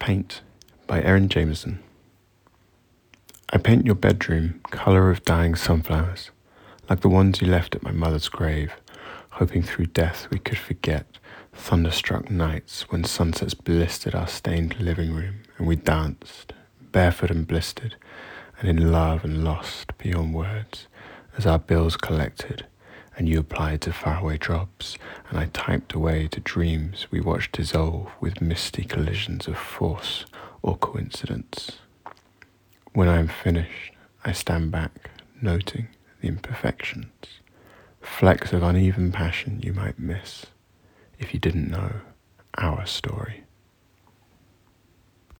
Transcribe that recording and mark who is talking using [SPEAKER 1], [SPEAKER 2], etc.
[SPEAKER 1] Paint by Erin Jamieson. I paint your bedroom colour of dying sunflowers, like the ones you left at my mother's grave, hoping through death we could forget thunderstruck nights when sunsets blistered our stained living room and we danced, barefoot and blistered, and in love and lost beyond words, as our bills collected and you applied to faraway jobs, and I typed away to dreams we watched dissolve with misty collisions of force or coincidence. When I am finished, I stand back, noting the imperfections, flecks of uneven passion you might miss if you didn't know our story.